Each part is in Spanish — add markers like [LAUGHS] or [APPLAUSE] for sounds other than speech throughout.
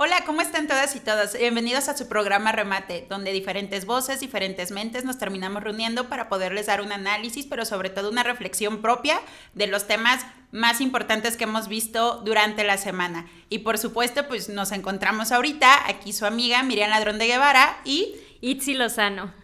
Hola, ¿cómo están todas y todos? Bienvenidos a su programa Remate, donde diferentes voces, diferentes mentes nos terminamos reuniendo para poderles dar un análisis, pero sobre todo una reflexión propia de los temas más importantes que hemos visto durante la semana. Y por supuesto, pues nos encontramos ahorita, aquí su amiga Miriam Ladrón de Guevara y... Itzi Lozano.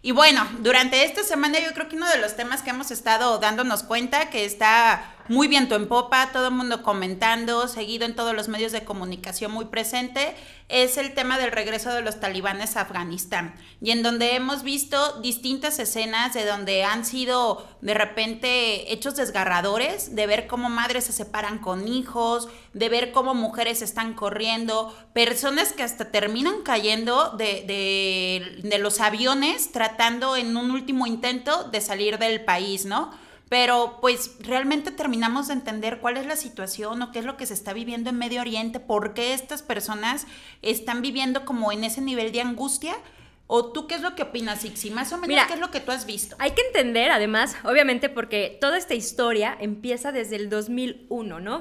Y bueno, durante esta semana yo creo que uno de los temas que hemos estado dándonos cuenta que está muy viento en popa, todo el mundo comentando, seguido en todos los medios de comunicación muy presente, es el tema del regreso de los talibanes a Afganistán. Y en donde hemos visto distintas escenas de donde han sido de repente hechos desgarradores, de ver cómo madres se separan con hijos, de ver cómo mujeres están corriendo, personas que hasta terminan cayendo de, de, de los aviones tratando en un último intento de salir del país, ¿no? Pero pues realmente terminamos de entender cuál es la situación o qué es lo que se está viviendo en Medio Oriente, por qué estas personas están viviendo como en ese nivel de angustia. ¿O tú qué es lo que opinas, Ixi? Más o menos, ¿qué es lo que tú has visto? Hay que entender, además, obviamente, porque toda esta historia empieza desde el 2001, ¿no?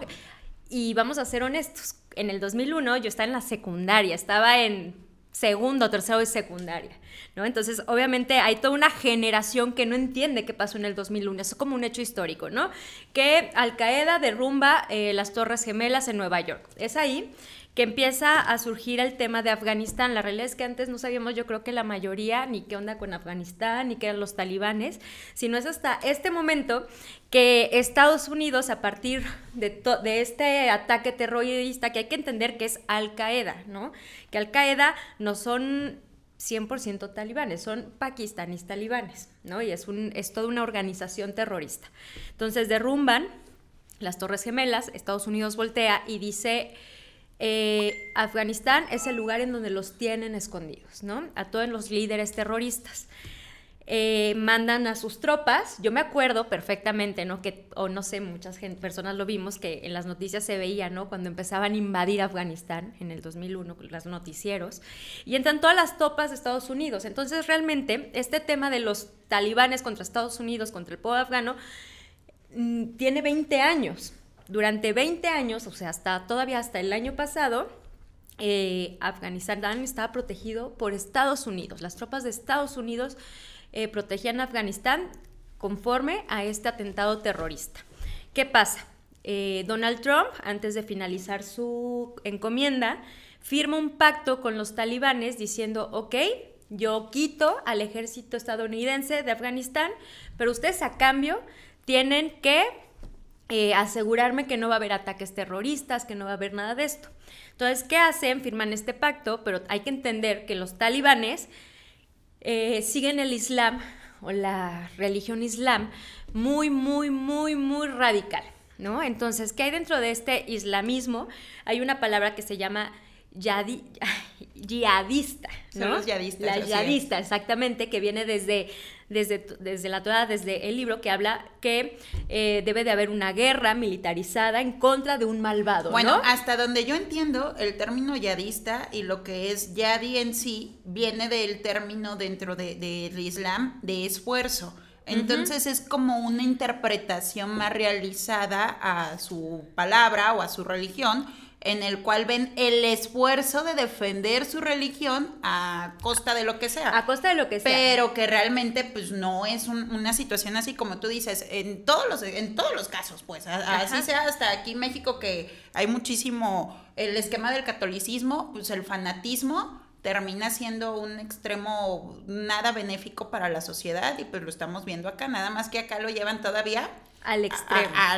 Y vamos a ser honestos, en el 2001 yo estaba en la secundaria, estaba en segundo, tercero de secundaria. ¿No? Entonces, obviamente hay toda una generación que no entiende qué pasó en el 2001, es como un hecho histórico, ¿no? Que Al Qaeda derrumba eh, las Torres Gemelas en Nueva York. Es ahí que empieza a surgir el tema de Afganistán. La realidad es que antes no sabíamos, yo creo que la mayoría, ni qué onda con Afganistán, ni qué eran los talibanes, sino es hasta este momento que Estados Unidos, a partir de, de este ataque terrorista, que hay que entender que es Al Qaeda, ¿no? Que Al Qaeda no son 100% talibanes, son pakistaníes talibanes, ¿no? Y es, un, es toda una organización terrorista. Entonces derrumban las Torres Gemelas, Estados Unidos voltea y dice, eh, Afganistán es el lugar en donde los tienen escondidos, ¿no? A todos los líderes terroristas. Eh, mandan a sus tropas. Yo me acuerdo perfectamente, ¿no? Que, o no sé, muchas personas lo vimos, que en las noticias se veía, ¿no? Cuando empezaban a invadir Afganistán en el 2001, los noticieros, y entran todas las tropas de Estados Unidos. Entonces, realmente, este tema de los talibanes contra Estados Unidos, contra el pueblo afgano, mm, tiene 20 años. Durante 20 años, o sea, hasta todavía hasta el año pasado, eh, Afganistán estaba protegido por Estados Unidos. Las tropas de Estados Unidos eh, protegían Afganistán conforme a este atentado terrorista. ¿Qué pasa? Eh, Donald Trump, antes de finalizar su encomienda, firma un pacto con los talibanes diciendo, ok, yo quito al ejército estadounidense de Afganistán, pero ustedes a cambio tienen que eh, asegurarme que no va a haber ataques terroristas, que no va a haber nada de esto. Entonces, ¿qué hacen? Firman este pacto, pero hay que entender que los talibanes eh, siguen el Islam o la religión Islam muy, muy, muy, muy radical, ¿no? Entonces, ¿qué hay dentro de este islamismo? Hay una palabra que se llama yadi, [LAUGHS] yihadista, ¿no? Son los yihadistas. La yihadista, exactamente, que viene desde, desde, desde la Torah, desde el libro que habla que eh, debe de haber una guerra militarizada en contra de un malvado. Bueno, hasta donde yo entiendo, el término yadista y lo que es yadi en sí viene del término dentro del de, Islam de esfuerzo. Entonces es como una interpretación más realizada a su palabra o a su religión en el cual ven el esfuerzo de defender su religión a costa de lo que sea. A costa de lo que sea. Pero que realmente pues no es una situación así como tú dices, en todos los, en todos los casos, pues, así sea hasta aquí en México que hay muchísimo el esquema del catolicismo, pues el fanatismo termina siendo un extremo nada benéfico para la sociedad y pues lo estamos viendo acá, nada más que acá lo llevan todavía al extremo. A,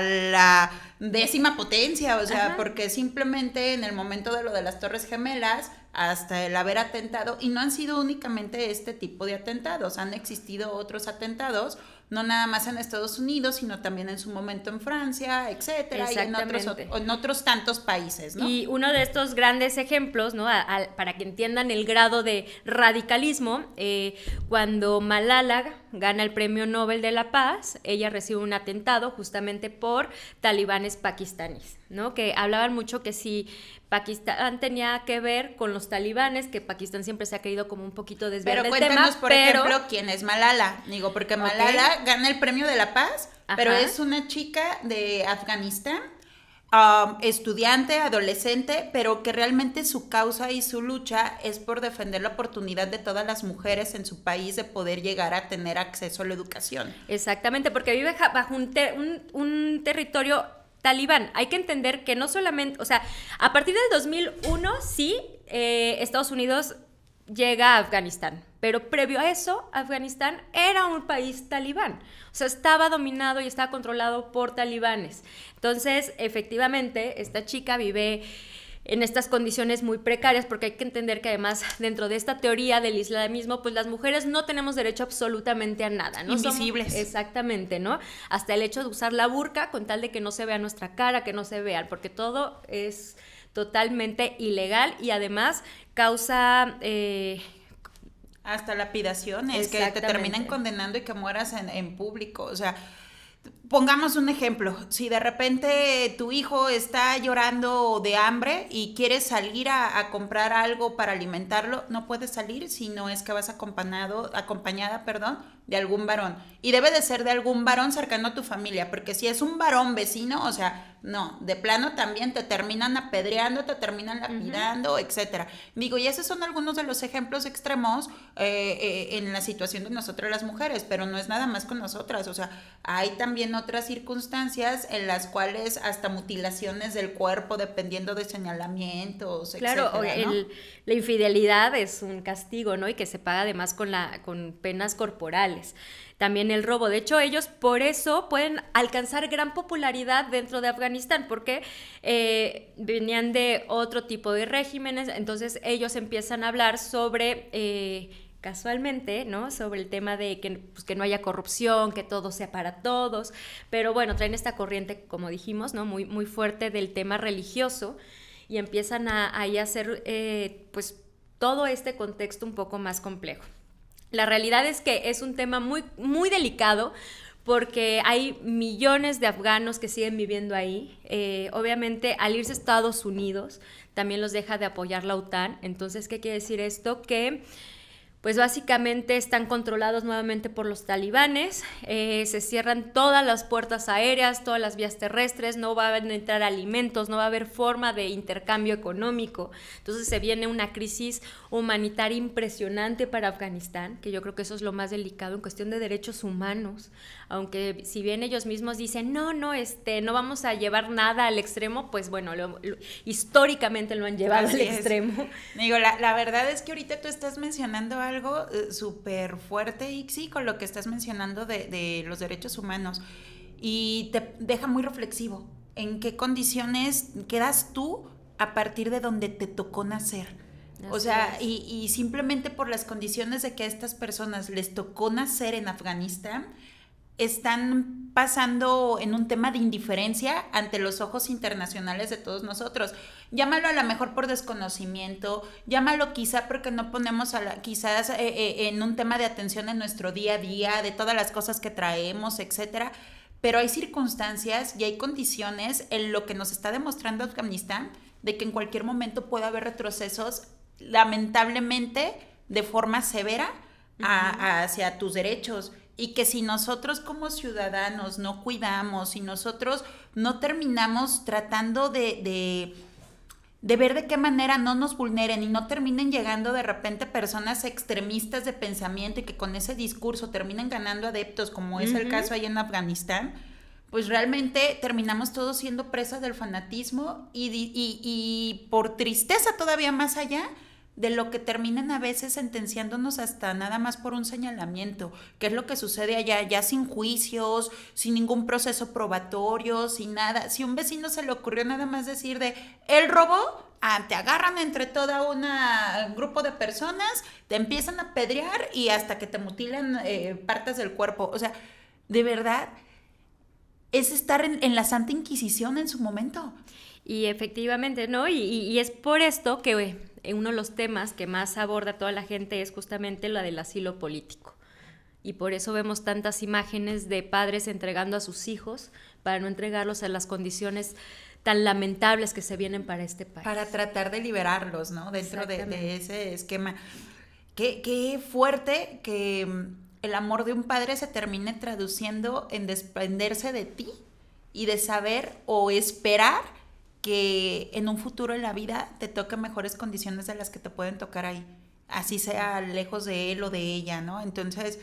la décima potencia, o sea, porque simplemente en el momento de lo de las Torres Gemelas, hasta el haber atentado, y no han sido únicamente este tipo de atentados, han existido otros atentados, no nada más en Estados Unidos, sino también en su momento en Francia, etcétera, y en otros, en otros tantos países, ¿no? Y uno de estos grandes ejemplos, ¿no? para que entiendan el grado de radicalismo, eh, cuando Malala gana el Premio Nobel de la Paz, ella recibe un atentado justamente por pakistaníes, ¿no? Que hablaban mucho que si Pakistán tenía que ver con los talibanes, que Pakistán siempre se ha querido como un poquito desviar pero cuéntanos, por ejemplo, quién es Malala. Digo, porque Malala gana el premio de la paz, pero es una chica de Afganistán um, estudiante, adolescente, pero que realmente su causa y su lucha es por defender la oportunidad de todas las mujeres en su país de poder llegar a tener acceso a la educación. Exactamente, porque vive bajo un, un territorio talibán. Hay que entender que no solamente, o sea, a partir del 2001 sí, eh, Estados Unidos llega a Afganistán, pero previo a eso, Afganistán era un país talibán, o sea, estaba dominado y estaba controlado por talibanes. Entonces, efectivamente, esta chica vive en estas condiciones muy precarias, porque hay que entender que además dentro de esta teoría del islamismo, pues las mujeres no tenemos derecho absolutamente a nada, ¿no? Invisibles. exactamente, ¿no? Hasta el hecho de usar la burka con tal de que no se vea nuestra cara, que no se vean, porque todo es totalmente ilegal y además causa... Eh, hasta lapidaciones, que te terminen condenando y que mueras en, en público, o sea Pongamos un ejemplo, si de repente tu hijo está llorando de hambre y quieres salir a, comprar algo para alimentarlo, no puedes salir si no es que vas acompañado, acompañada perdón, de algún varón. Y debe de ser de algún varón cercano a tu familia, porque si es un varón vecino, o sea, no, de plano también te terminan apedreando, te terminan lapidando, etcétera. Digo, y esos son algunos de los ejemplos extremos eh, eh, en la situación de nosotras las mujeres, pero no es nada más con nosotras, o sea, hay también otras circunstancias en las cuales hasta mutilaciones del cuerpo, dependiendo de señalamientos, claro, etcétera. Claro, la infidelidad es un castigo, ¿no? Y que se paga además con, la, con penas corporales también el robo. De hecho, ellos por eso pueden alcanzar gran popularidad dentro de Afganistán, porque eh, venían de otro tipo de regímenes, entonces ellos empiezan a hablar sobre... Eh, casualmente, ¿no? Sobre el tema de que, pues, que, no haya corrupción, que todo sea para todos, pero bueno, traen esta corriente, como dijimos. Muy, fuerte del tema religioso y empiezan a, a hacer, eh, pues, todo este contexto un poco más complejo. La realidad es que es un tema muy delicado porque hay millones de afganos que siguen viviendo ahí. Eh, obviamente, al irse a Estados Unidos, también los deja de apoyar la OTAN. Entonces, ¿qué quiere decir esto? Que pues básicamente están controlados nuevamente por los talibanes, eh, se cierran todas las puertas aéreas, todas las vías terrestres, no va a entrar alimentos, no va a haber forma de intercambio económico. Entonces se viene una crisis humanitaria impresionante para Afganistán, que yo creo que eso es lo más delicado en cuestión de derechos humanos, aunque si bien ellos mismos dicen, no, no, este, no vamos a llevar nada al extremo, pues bueno, históricamente lo han llevado al extremo. Digo, la, la verdad es que ahorita tú estás mencionando algo algo eh, súper fuerte, Ixi, con lo que estás mencionando de, los derechos humanos. Y te deja muy reflexivo. ¿En qué condiciones quedas tú a partir de donde te tocó nacer? o sea, y, y, simplemente por las condiciones de que a estas personas les tocó nacer en Afganistán, están pasando en un tema de indiferencia ante los ojos internacionales de todos nosotros. Llámalo a lo mejor por desconocimiento, llámalo quizá porque no ponemos a la, quizás eh, eh, en un tema de atención en nuestro día a día, de todas las cosas que traemos, etcétera. Pero hay circunstancias y hay condiciones en lo que nos está demostrando Afganistán de que en cualquier momento puede haber retrocesos, lamentablemente, de forma severa hacia tus derechos y que si nosotros como ciudadanos no cuidamos, si nosotros no terminamos tratando de, de, de, ver de qué manera no nos vulneren y no terminen llegando de repente personas extremistas de pensamiento y que con ese discurso terminen ganando adeptos, como es el caso ahí en Afganistán, pues realmente terminamos todos siendo presas del fanatismo y, y, y por tristeza todavía más allá, de lo que terminan a veces sentenciándonos hasta nada más por un señalamiento, que es lo que sucede allá, ya sin juicios, sin ningún proceso probatorio, sin nada. Si un vecino se le ocurrió nada más decir de, él robó, ah, te agarran entre toda un grupo de personas, te empiezan a pedrear y hasta que te mutilan eh, partes del cuerpo. O sea, de verdad, es estar en, la Santa Inquisición en su momento. Y efectivamente, ¿no? Y, y es por esto que uno de los temas que más aborda toda la gente es justamente la del asilo político. Y por eso vemos tantas imágenes de padres entregando a sus hijos para no entregarlos a las condiciones tan lamentables que se vienen para este país. Para tratar de liberarlos, ¿no? Dentro de, ese esquema. Qué, qué fuerte que mm, el amor de un padre se termine traduciendo en desprenderse de ti y de saber o esperar que en un futuro en la vida te toque mejores condiciones de las que te pueden tocar ahí, así sea lejos de él o de ella, ¿no? Entonces,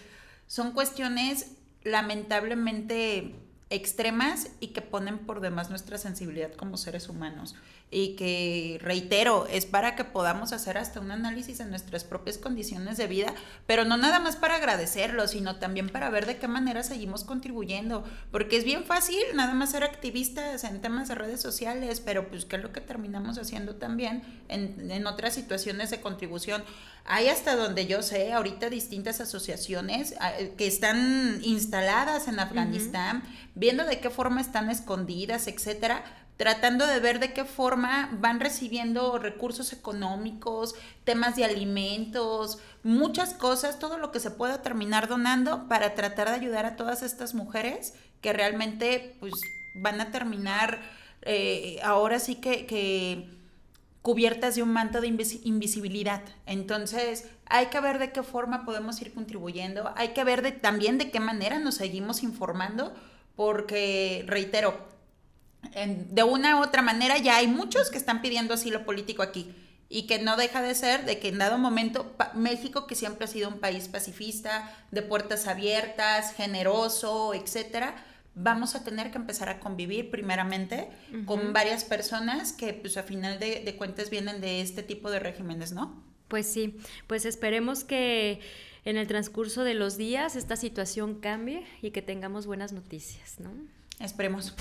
son cuestiones lamentablemente extremas y que ponen por demás nuestra sensibilidad como seres humanos. Y que, reitero, es para que podamos hacer hasta un análisis de nuestras propias condiciones de vida, pero no nada más para agradecerlo, sino también para ver de qué manera seguimos contribuyendo, porque es bien fácil nada más ser activistas en temas de redes sociales, pero pues qué es lo que terminamos haciendo también en, en otras situaciones de contribución. Hay hasta donde yo sé ahorita distintas asociaciones ah, que están instaladas en Afganistán, viendo de qué forma están escondidas, etcétera, tratando de ver de qué forma van recibiendo recursos económicos, temas de alimentos, muchas cosas, todo lo que se pueda terminar donando para tratar de ayudar a todas estas mujeres que realmente pues van a terminar eh, ahora sí que, cubiertas de un manto de invisibilidad. Entonces, hay que ver de qué forma podemos ir contribuyendo, hay que ver también de qué manera nos seguimos informando, porque, reitero, de una u otra manera ya hay muchos que están pidiendo asilo político aquí y que no deja de ser de que en dado momento México, que siempre ha sido un país pacifista, de puertas abiertas, generoso, etcétera, vamos a tener que empezar a convivir primeramente con varias personas que pues a final de, de cuentas vienen de este tipo de regímenes, ¿no? Pues sí, pues esperemos que en el transcurso de los días esta situación cambie y que tengamos buenas noticias, ¿no? Esperemos.